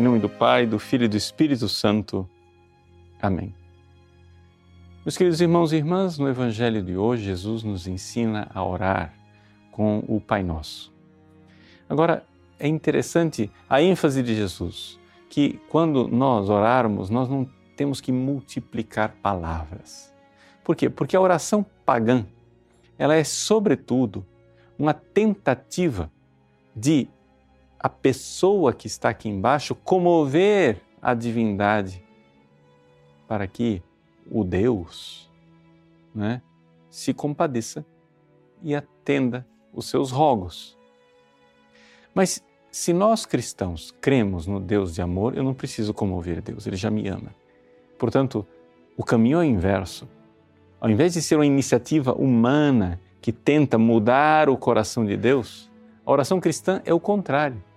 Em nome do Pai, do Filho e do Espírito Santo. Amém. Meus queridos irmãos e irmãs, no Evangelho de hoje, Jesus nos ensina a orar com o Pai Nosso. Agora, é interessante a ênfase de Jesus, que quando nós orarmos, nós não temos que multiplicar palavras. Por quê? Porque a oração pagã, ela é sobretudo uma tentativa de a pessoa que está aqui embaixo comover a divindade para que o Deus né, se compadeça e atenda os seus rogos. Mas se nós cristãos cremos no Deus de amor, eu não preciso comover Deus, Ele já me ama. Portanto, o caminho é inverso. Ao invés de ser uma iniciativa humana que tenta mudar o coração de Deus, a oração cristã é o contrário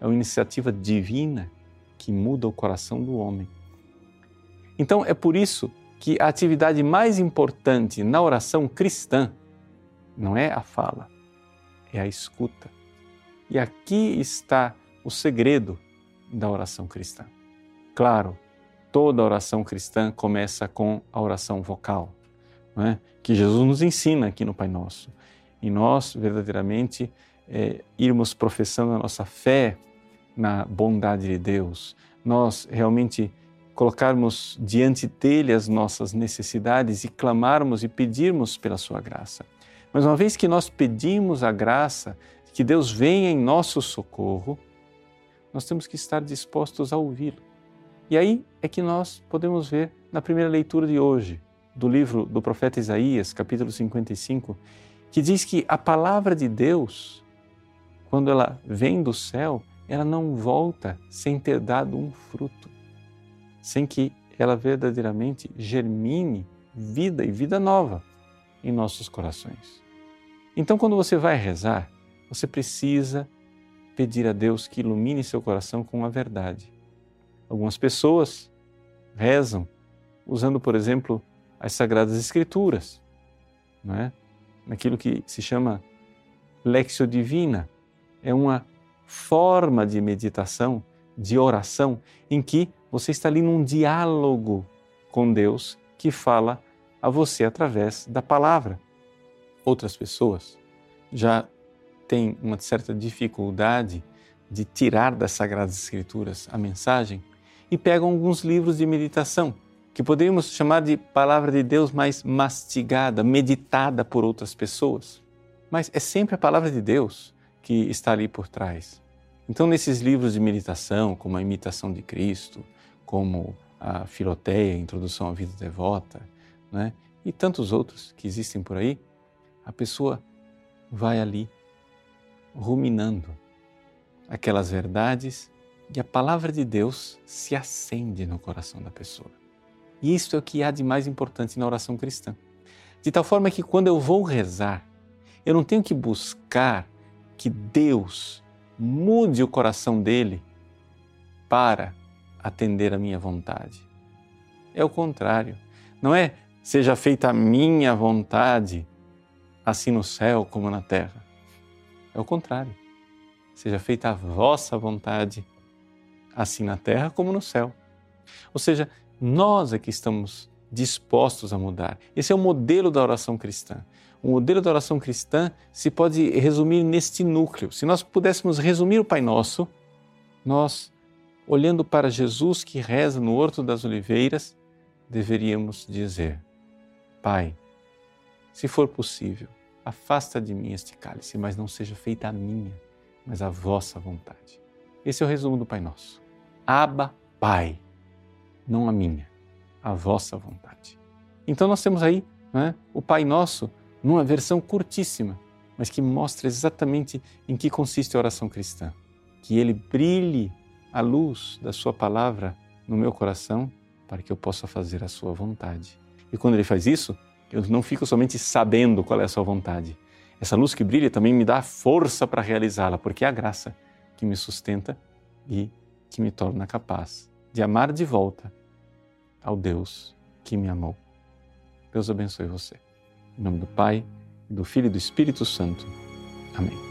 é uma iniciativa divina que muda o coração do homem. Então é por isso que a atividade mais importante na oração cristã não é a fala, é a escuta. E aqui está o segredo da oração cristã. Claro, toda oração cristã começa com a oração vocal, é? que Jesus nos ensina aqui no Pai Nosso. E nós, verdadeiramente, é, irmos professando a nossa fé na bondade de Deus, nós realmente colocarmos diante dele as nossas necessidades e clamarmos e pedirmos pela sua graça. Mas uma vez que nós pedimos a graça, que Deus venha em nosso socorro, nós temos que estar dispostos a ouvi-lo. E aí é que nós podemos ver na primeira leitura de hoje, do livro do profeta Isaías, capítulo 55, que diz que a palavra de Deus, quando ela vem do céu, ela não volta sem ter dado um fruto, sem que ela verdadeiramente germine vida e vida nova em nossos corações. Então, quando você vai rezar, você precisa pedir a Deus que ilumine seu coração com a verdade. Algumas pessoas rezam usando, por exemplo, as Sagradas Escrituras, não é? naquilo que se chama Lexio Divina. É uma forma de meditação, de oração, em que você está ali num diálogo com Deus que fala a você através da palavra. Outras pessoas já têm uma certa dificuldade de tirar das Sagradas Escrituras a mensagem e pegam alguns livros de meditação, que poderíamos chamar de palavra de Deus mais mastigada, meditada por outras pessoas. Mas é sempre a palavra de Deus que está ali por trás. Então, nesses livros de meditação, como a Imitação de Cristo, como a Filoteia, Introdução à Vida Devota, né? e tantos outros que existem por aí, a pessoa vai ali ruminando aquelas verdades e a palavra de Deus se acende no coração da pessoa. E isso é o que há de mais importante na oração cristã. De tal forma que quando eu vou rezar, eu não tenho que buscar que Deus mude o coração dele para atender a minha vontade. É o contrário. Não é seja feita a minha vontade, assim no céu como na terra. É o contrário. Seja feita a vossa vontade, assim na terra como no céu. Ou seja, nós é que estamos dispostos a mudar. Esse é o modelo da oração cristã. O modelo da oração cristã se pode resumir neste núcleo. Se nós pudéssemos resumir o Pai Nosso, nós, olhando para Jesus que reza no Horto das Oliveiras, deveríamos dizer: Pai, se for possível, afasta de mim este cálice, mas não seja feita a minha, mas a vossa vontade. Esse é o resumo do Pai Nosso. Aba, Pai, não a minha, a vossa vontade. Então nós temos aí né, o Pai Nosso numa versão curtíssima, mas que mostra exatamente em que consiste a oração cristã. Que ele brilhe a luz da Sua palavra no meu coração para que eu possa fazer a Sua vontade. E quando ele faz isso, eu não fico somente sabendo qual é a Sua vontade. Essa luz que brilha também me dá força para realizá-la, porque é a graça que me sustenta e que me torna capaz de amar de volta ao Deus que me amou. Deus abençoe você. Em nome do Pai, do Filho e do Espírito Santo. Amém.